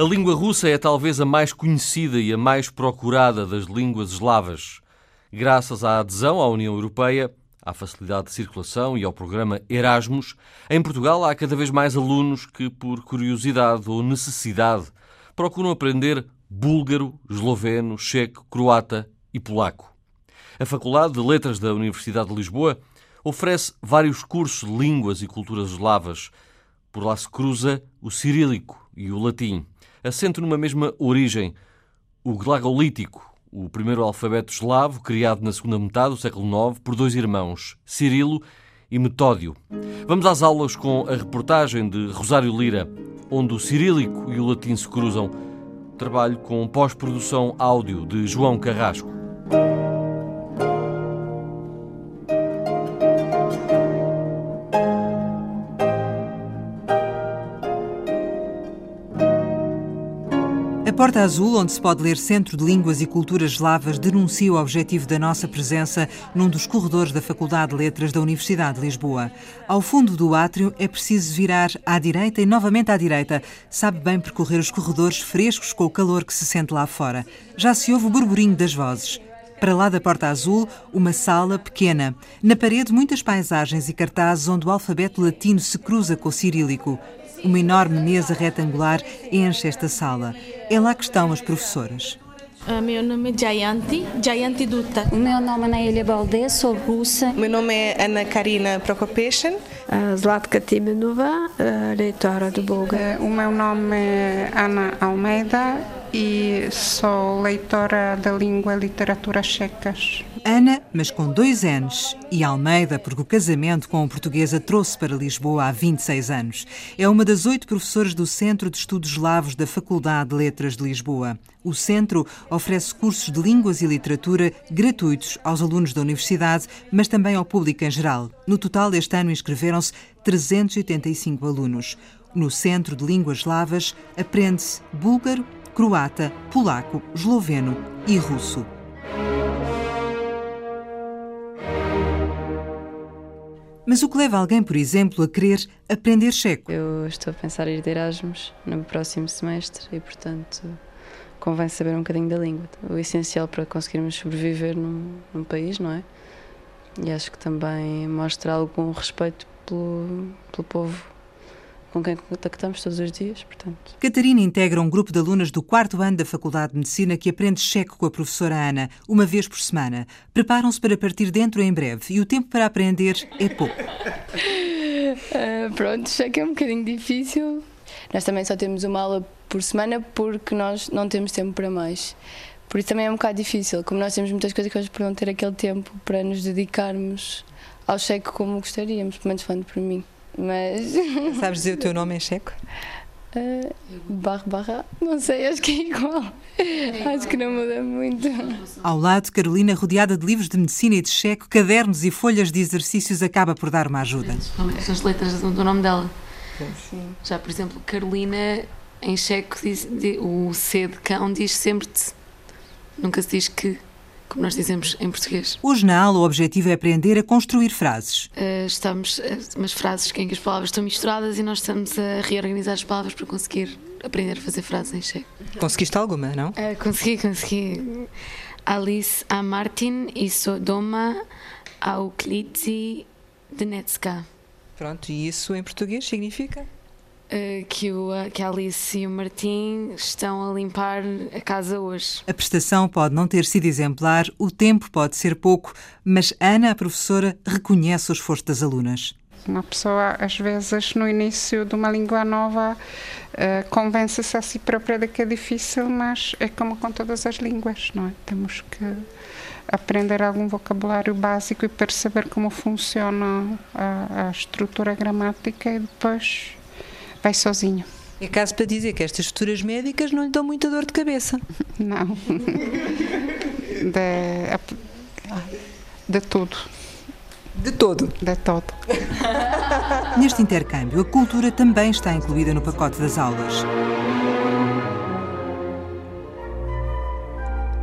A língua russa é talvez a mais conhecida e a mais procurada das línguas eslavas. Graças à adesão à União Europeia, à facilidade de circulação e ao programa Erasmus, em Portugal há cada vez mais alunos que, por curiosidade ou necessidade, procuram aprender búlgaro, esloveno, checo, croata e polaco. A Faculdade de Letras da Universidade de Lisboa oferece vários cursos de línguas e culturas eslavas. Por lá se cruza o cirílico e o latim assento numa mesma origem, o glagolítico, o primeiro alfabeto eslavo criado na segunda metade do século IX por dois irmãos, Cirilo e Metódio. Vamos às aulas com a reportagem de Rosário Lira, onde o cirílico e o latim se cruzam. Trabalho com pós-produção áudio de João Carrasco. Porta Azul, onde se pode ler Centro de Línguas e Culturas Eslavas, denuncia o objetivo da nossa presença num dos corredores da Faculdade de Letras da Universidade de Lisboa. Ao fundo do átrio é preciso virar à direita e novamente à direita. Sabe bem percorrer os corredores frescos com o calor que se sente lá fora. Já se ouve o burburinho das vozes. Para lá da Porta Azul, uma sala pequena. Na parede, muitas paisagens e cartazes onde o alfabeto latino se cruza com o cirílico. Uma enorme mesa retangular enche esta sala. É lá que estão as professoras. Uh, meu nome é Jayanti, Jayanti Dutta. O meu nome é Naília Baldé, sou russa. Meu nome é Ana Karina Prokopeshin. Uh, Zlatka Timenova, uh, leitora do Bulgar. O meu nome é Ana Almeida e sou leitora da língua e literatura checas. Ana, mas com dois N's, e Almeida, porque o casamento com a portuguesa trouxe para Lisboa há 26 anos. É uma das oito professoras do Centro de Estudos Eslavos da Faculdade de Letras de Lisboa. O centro oferece cursos de línguas e literatura gratuitos aos alunos da universidade, mas também ao público em geral. No total, este ano inscreveram-se 385 alunos. No Centro de Línguas Eslavas aprende-se búlgaro, croata, polaco, esloveno e russo. Mas o que leva alguém, por exemplo, a querer aprender checo? Eu estou a pensar em ir de Erasmus no próximo semestre e, portanto, convém saber um bocadinho da língua. O essencial para conseguirmos sobreviver num, num país, não é? E acho que também mostra algum respeito pelo, pelo povo com quem contactamos todos os dias, portanto. Catarina integra um grupo de alunas do quarto ano da Faculdade de Medicina que aprende checo com a professora Ana, uma vez por semana. Preparam-se para partir dentro em breve e o tempo para aprender é pouco. uh, pronto, checo é um bocadinho difícil. Nós também só temos uma aula por semana porque nós não temos tempo para mais. Por isso também é um bocado difícil, como nós temos muitas coisas que nós podemos ter aquele tempo para nos dedicarmos ao checo como gostaríamos, pelo menos falando por mim. Mas. Sabes dizer o teu nome em checo? Uh, barra, barra, não sei, acho que é igual. acho que não muda muito. Ao lado, Carolina, rodeada de livros de medicina e de checo, cadernos e folhas de exercícios, acaba por dar uma ajuda. São as letras do nome dela. Sim. Já, por exemplo, Carolina, em checo, diz, diz, o C de cão diz sempre-te. Nunca se diz que como nós dizemos em português. Hoje na aula o objetivo é aprender a construir frases. Uh, estamos, uh, umas frases em que as palavras estão misturadas e nós estamos a reorganizar as palavras para conseguir aprender a fazer frases em checo. Conseguiste alguma, não? Uh, consegui, consegui. Alice a Martin e Sodoma Klitzi de Netska. Pronto, e isso em português significa? Uh, que, o, que a Alice e o Martim estão a limpar a casa hoje. A prestação pode não ter sido exemplar, o tempo pode ser pouco, mas Ana, a professora, reconhece o esforço das alunas. Uma pessoa, às vezes, no início de uma língua nova, uh, convence-se a si própria de que é difícil, mas é como com todas as línguas, não é? Temos que aprender algum vocabulário básico e perceber como funciona a, a estrutura gramática e depois vai sozinho. É caso para dizer que estas futuras médicas não lhe dão muita dor de cabeça. Não. De, de tudo. De todo? De todo. Neste intercâmbio, a cultura também está incluída no pacote das aulas.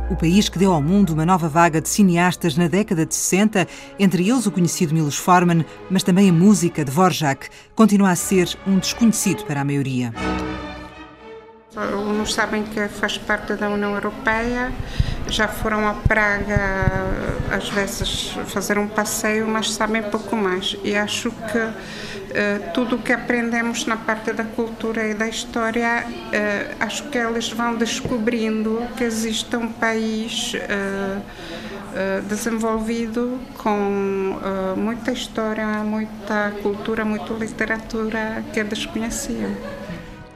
O país que deu ao mundo uma nova vaga de cineastas na década de 60, entre eles o conhecido Milos Forman, mas também a música de Dvorak, continua a ser um desconhecido para a maioria. Alunos sabem que faz parte da União Europeia, já foram a Praga, às vezes, fazer um passeio, mas sabem pouco mais. E acho que uh, tudo o que aprendemos na parte da cultura e da história, uh, acho que eles vão descobrindo que existe um país. Uh, desenvolvido com uh, muita história, muita cultura, muita literatura que eles conheciam.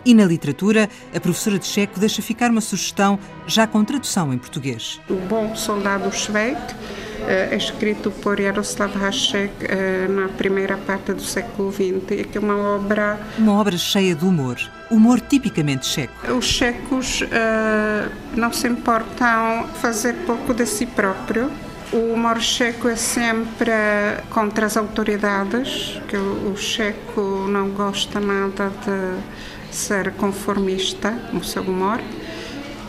E na literatura, a professora de checo deixa ficar uma sugestão já com tradução em português. O Bom Soldado Sueco é escrito por Jaroslav Hasek na primeira parte do século XX, que é uma obra... Uma obra cheia de humor, humor tipicamente checo. Os checos uh, não se importam fazer pouco de si próprio. O humor checo é sempre contra as autoridades, que o checo não gosta nada de ser conformista no seu humor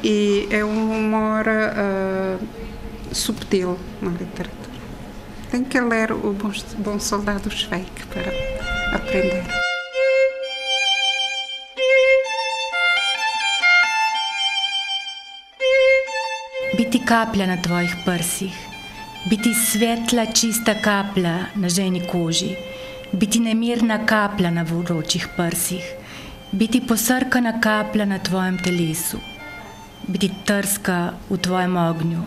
e é um humor uh, subtil na literatura. Tem que ler o Bom, Bom Soldado Schweik para aprender. Biti kaplja na tvojih prsih, biti svetla, čista kaplja na ženi koži, biti nemirna kaplja na vročih prsih, biti posrkana kaplja na tvojem telesu, biti trska v tvojem ognju,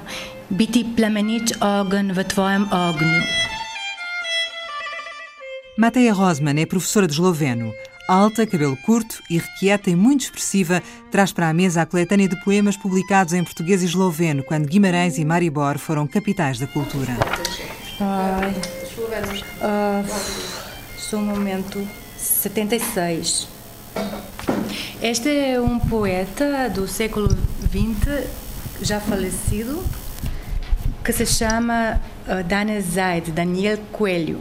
biti plamenič ogenj v tvojem ognju. Mateja Rosman é professora de esloveno. Alta, cabelo curto, irrequieta e muito expressiva, traz para a mesa a coletânea de poemas publicados em português e esloveno quando Guimarães e Maribor foram capitais da cultura. Ai, uh, sou um momento 76. Este é um poeta do século XX, já falecido, que se chama uh, Daniel Zaid, Daniel Coelho.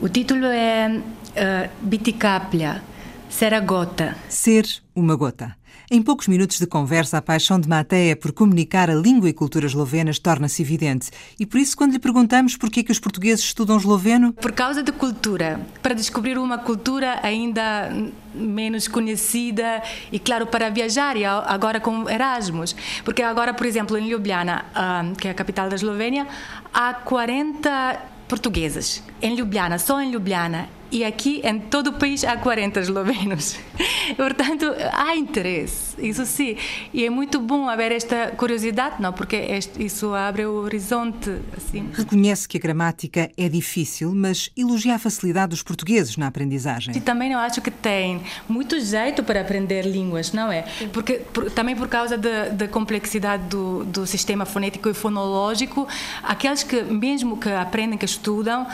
O título é uh, Biticaplia, Ser a Gota. Ser uma gota. Em poucos minutos de conversa, a paixão de Mateia por comunicar a língua e cultura eslovenas torna-se evidente. E por isso, quando lhe perguntamos por que, é que os portugueses estudam esloveno... Por causa da cultura. Para descobrir uma cultura ainda menos conhecida e, claro, para viajar, e agora com Erasmus. Porque agora, por exemplo, em Ljubljana, ah, que é a capital da Eslovênia, há 40 portuguesas. Em Ljubljana, só em Ljubljana e aqui em todo o país há 40 eslovenos. Portanto, há interesse, isso sim. E é muito bom haver esta curiosidade, não? Porque isso abre o horizonte. Assim. Reconhece que a gramática é difícil, mas elogia a facilidade dos portugueses na aprendizagem. E também eu acho que tem muito jeito para aprender línguas, não é? Porque por, também por causa da, da complexidade do, do sistema fonético e fonológico, aqueles que mesmo que aprendem, que estudam,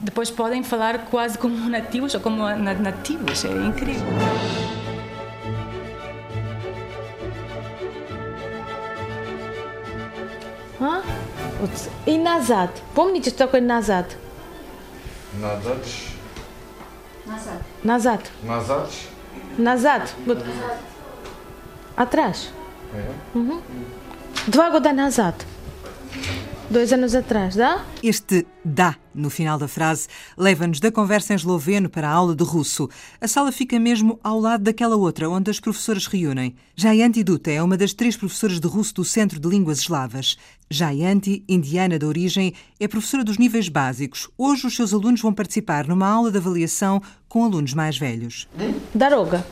depois podem falar quase como nativos ou como nativos. É incrível. А? И назад. Помните, что такое назад? Назад. Назад. Назад. Назад. Назад. Вот. Atrás. É. Uhum. Два года назад. Dois anos atrás, dá? Este dá no final da frase leva-nos da conversa em esloveno para a aula de russo. A sala fica mesmo ao lado daquela outra onde as professoras reúnem. Jayanti Duta é uma das três professoras de russo do Centro de Línguas Eslavas. Jayanti, indiana de origem, é professora dos níveis básicos. Hoje os seus alunos vão participar numa aula de avaliação com alunos mais velhos. Дорога.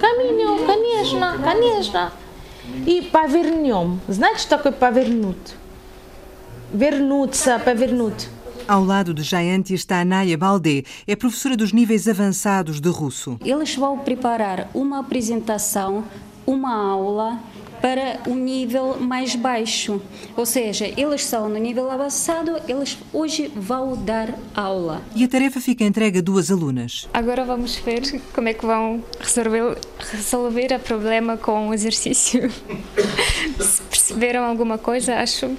Caminho, конечно, конечно. И повернем. Знаете, что такое повернуть? Вернуться, повернуть. Ao lado de Jayanti está a Naya Baldé, é professora dos níveis avançados de russo. Eles vão preparar uma apresentação, uma aula para um nível mais baixo. Ou seja, eles são no nível avançado, eles hoje vão dar aula. E a tarefa fica entregue a duas alunas. Agora vamos ver como é que vão resolver, resolver o problema com o exercício. Se perceberam alguma coisa, acho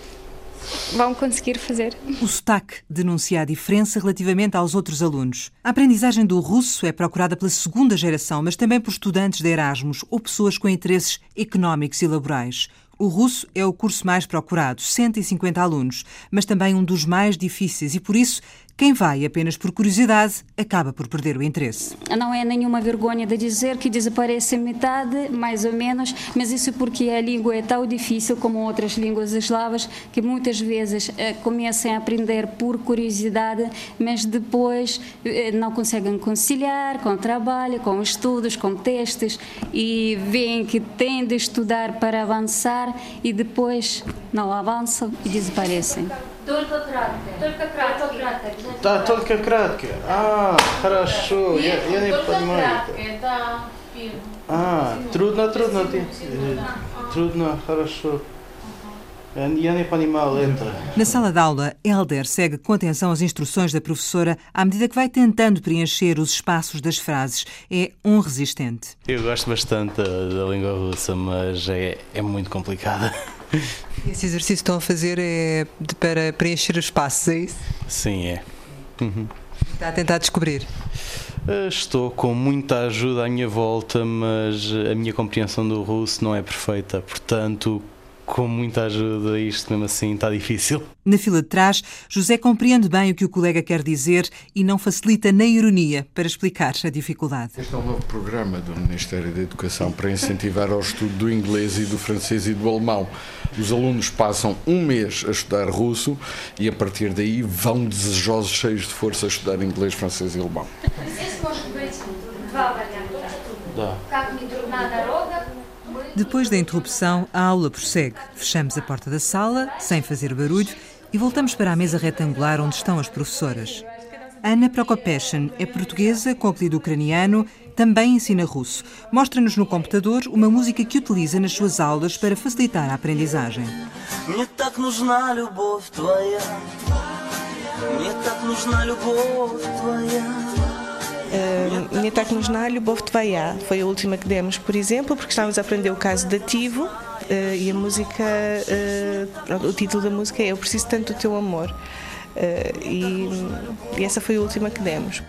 vão conseguir fazer. O sotaque denuncia a diferença relativamente aos outros alunos. A aprendizagem do russo é procurada pela segunda geração, mas também por estudantes de Erasmus ou pessoas com interesses económicos e laborais. O russo é o curso mais procurado, 150 alunos, mas também um dos mais difíceis e, por isso, Quem vai apenas por curiosidade acaba por perder o interesse. Não é nenhuma vergonha de dizer que desaparece metade, mais ou menos, mas isso porque a língua é tão difícil como outras línguas eslavas que muitas vezes eh, começam a aprender por curiosidade, mas depois eh, não conseguem conciliar com o trabalho, com estudos, com testes e veem que têm de estudar para avançar e depois não avançam e desaparecem. Только краткое. Только краткое. Да, только краткое. А, хорошо. Я, я не понимаю. да. А, трудно, трудно. Трудно, хорошо. Я не понимал это. Na sala de aula, Helder segue com atenção as instruções da professora à medida que vai tentando preencher os espaços das frases. É um resistente. Eu gosto bastante da língua russa, mas é, é muito complicada. Esse exercício que estão a fazer é de, para preencher os espaços, é isso? Sim, é. Uhum. Está a tentar descobrir? Eh, estou com muita ajuda à minha volta, mas a minha compreensão do russo não é perfeita, portanto com muita ajuda, isto mesmo assim está difícil. Na fila de trás, José compreende bem o que o colega quer dizer e não facilita na ironia para explicar a dificuldade. Este é um novo programa do Ministério da Educação para incentivar ao estudo do inglês e do francês e do alemão. Os alunos passam um mês a estudar russo e a partir daí vão desejosos, cheios de força, a estudar inglês, francês e alemão. Да. Как не трудна дорога, depois da interrupção, a aula prossegue. Fechamos a porta da sala, sem fazer barulho, e voltamos para a mesa retangular onde estão as professoras. Ana Prokopeshin é portuguesa com apelido ucraniano, também ensina russo. Mostra-nos no computador uma música que utiliza nas suas aulas para facilitar a aprendizagem. Мне так нужна любовь твоя, Uh, Мне так нужна любовь твоя. Foi a última que demos, por exemplo, porque estávamos a aprender o caso dativo uh, e a música, uh, o título da música é Eu Preciso Tanto do Teu Amor. Uh, e, e essa foi a última que demos.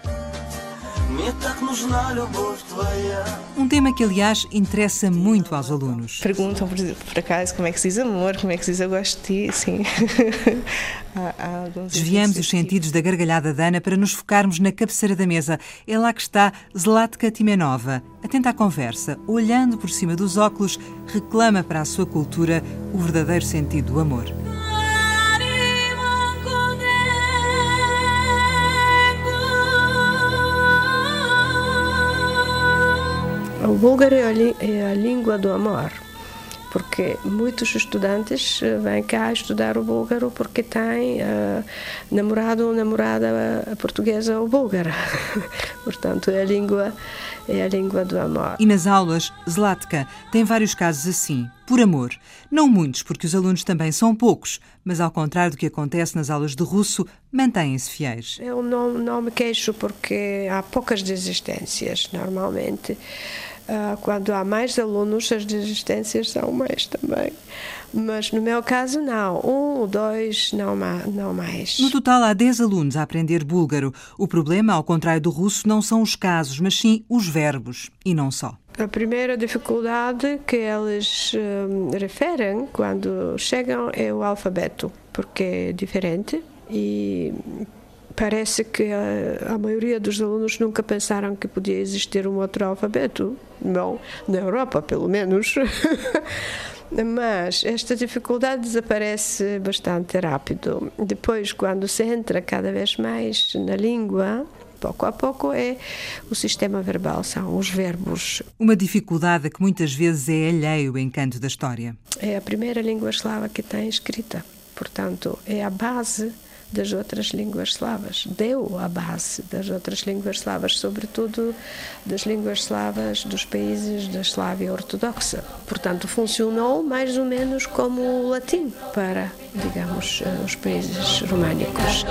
Um tema que, aliás, interessa muito aos alunos. Perguntam, por, por acaso, como é que se diz amor, como é que se diz eu gosto de ti, sim. há, há Desviamos os sentidos da gargalhada da Ana para nos focarmos na cabeceira da mesa. É lá que está Zlatka Timenova. Atenta à conversa, olhando por cima dos óculos, reclama para a sua cultura o verdadeiro sentido do amor. O búlgaro é a língua do amor, porque muitos estudantes eh, vêm cá estudar o búlgaro porque têm uh, namorado ou namorada portuguesa ou búlgara. Portanto, é a língua é a língua do amor. E nas aulas, Zlatka tem vários casos assim, por amor. Não muitos, porque os alunos também são poucos, mas ao contrário do que acontece nas aulas de russo, mantêm-se fiéis. Eu não, não me queixo porque há poucas desistências, normalmente. Uh, quando há mais alunos, as desistências são mais também. Mas no meu caso, não. Um ou dois, não, não mais. No total, há 10 alunos a aprender búlgaro. O problema, ao contrário do russo, não são os casos, mas sim os verbos. E não só. A primeira dificuldade que eles um, referem quando chegam é o alfabeto, porque é diferente e parece que a, a, maioria dos alunos nunca pensaram que podia existir um outro alfabeto. Bom, na Europa, pelo menos. Mas esta dificuldade desaparece bastante rápido. Depois, quando se entra cada vez mais na língua, pouco a pouco é o sistema verbal, são os verbos. Uma dificuldade que muitas vezes é alheio ao encanto da história. É a primeira língua eslava que tem escrita, portanto, é a base das outras línguas eslavas, deu a base das outras línguas eslavas, sobretudo das línguas eslavas dos países da Eslávia ortodoxa. Portanto, funcionou mais ou menos como o latim para, digamos, eh, os países românicos.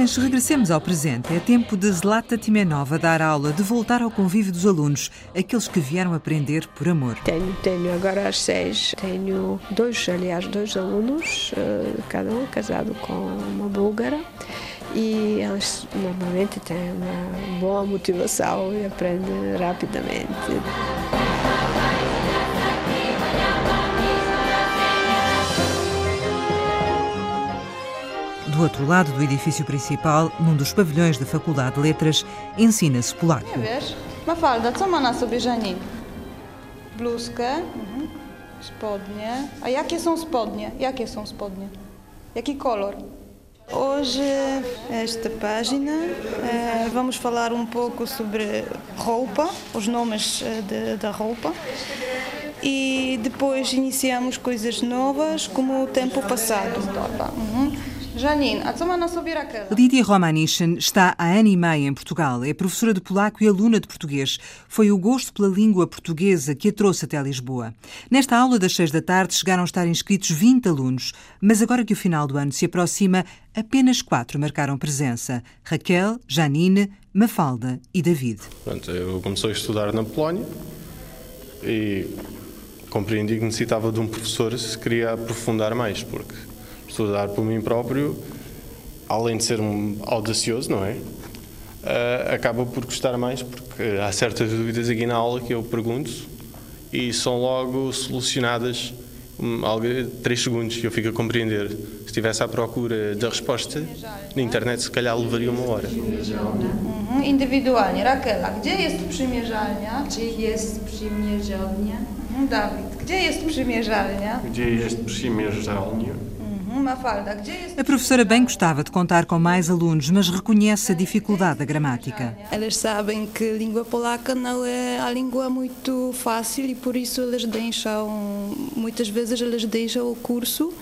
Mas regressemos ao presente. É tempo de Zlata Timenova dar aula, de voltar ao convívio dos alunos, aqueles que vieram aprender por amor. Tenho, tenho agora às seis, tenho dois, aliás, dois alunos, eh, cada um casado com uma búlgara e elas normalmente têm uma boa motivação e aprendem rapidamente. Do outro lado do edifício principal, num dos pavilhões da Faculdade de Letras, ensina-se polaco. Wiesz, Mafalda, co ma na sobie Żanin? Bluzkę, spodnie. A jakie są spodnie? Jakie są spodnie? Jaki kolor? Hoje, esta página, eh, vamos falar um pouco sobre roupa, os nomes eh, de, da roupa. E depois iniciamos coisas novas, como o tempo passado. Uhum. Janine, a co ma na sobie Raquel? Lídia Romanishin está há ano e meio em Portugal. É professora de polaco e aluna de português. Foi o gosto pela língua portuguesa que a trouxe até Lisboa. Nesta aula das seis da tarde chegaram a estar inscritos 20 alunos, mas agora que o final do ano se aproxima, apenas quatro marcaram presença: Raquel, Janine, Mafalda e David. Pronto, eu comecei a estudar na Polónia e compreendi que necessitava de um professor se queria aprofundar mais, porque estudar por mim próprio, além de ser um audacioso, não é? Uh, acaba por gostar mais, porque há certas dúvidas aqui na aula que eu pergunto e são logo solucionadas um, algo, três segundos e eu fico a compreender. Se estivesse à procura da resposta, na internet se calhar levaria uma hora. Mhm, Indywidualnie. Raquel, a gdzie jest przymierzalnia? Gdzie jest przymierzalnia? Mhm, Dawid, gdzie jest przymierzalnia? Gdzie jest przymierzalnia? Mhm, Mafalda, gdzie jest A professora bem gostava de contar com mais alunos, mas reconhece a dificuldade da gramática. Elas sabem que a língua polaca não é a língua muito fácil e por isso elas deixam, muitas vezes elas deixam o curso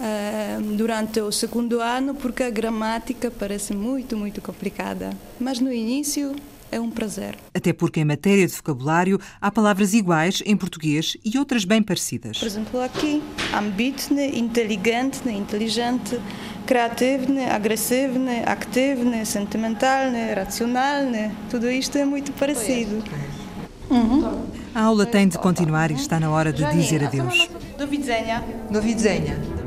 eh, durante o segundo ano porque a gramática parece muito, muito complicada. Mas no início é um prazer. Até porque em matéria de vocabulário há palavras iguais em português e outras bem parecidas. Por exemplo, aqui, ambitny, inteligentny, inteligente, kreatywny, agresywny, aktywny, sentymentalny, racjonalny. Tudo isto é muito parecido. Uhum. A aula tem de continuar e está na hora de dizer adeus. Do widzenia. Do widzenia.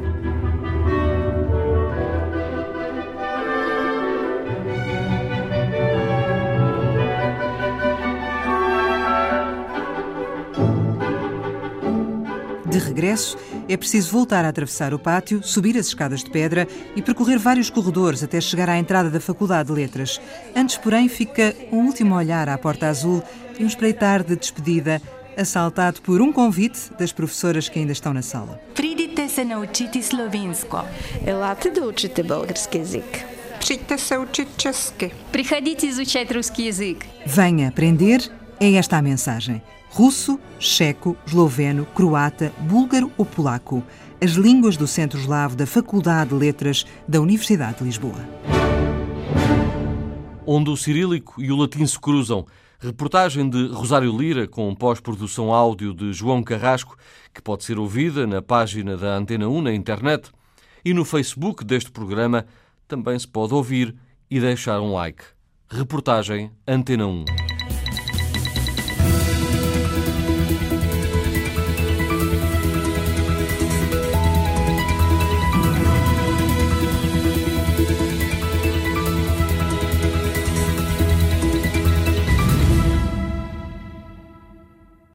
De regresso, é preciso voltar a atravessar o pátio, subir as escadas de pedra e percorrer vários corredores até chegar à entrada da Faculdade de Letras. Antes, porém, fica um último olhar à porta azul e um espreitar de despedida, assaltado por um convite das professoras que ainda estão na sala. Прийдіть се научити словінсько. Елате да учите български язик. Přiďte se učit česky. Приходите изучать русский язык. Venha aprender, é esta a mensagem. Russo, checo, esloveno, croata, búlgaro ou polaco. As línguas do Centro Eslavo da Faculdade de Letras da Universidade de Lisboa. Onde o cirílico e o latim se cruzam. Reportagem de Rosário Lira, com pós-produção áudio de João Carrasco, que pode ser ouvida na página da Antena 1 na internet. E no Facebook deste programa também se pode ouvir e deixar um like. Reportagem Antena 1.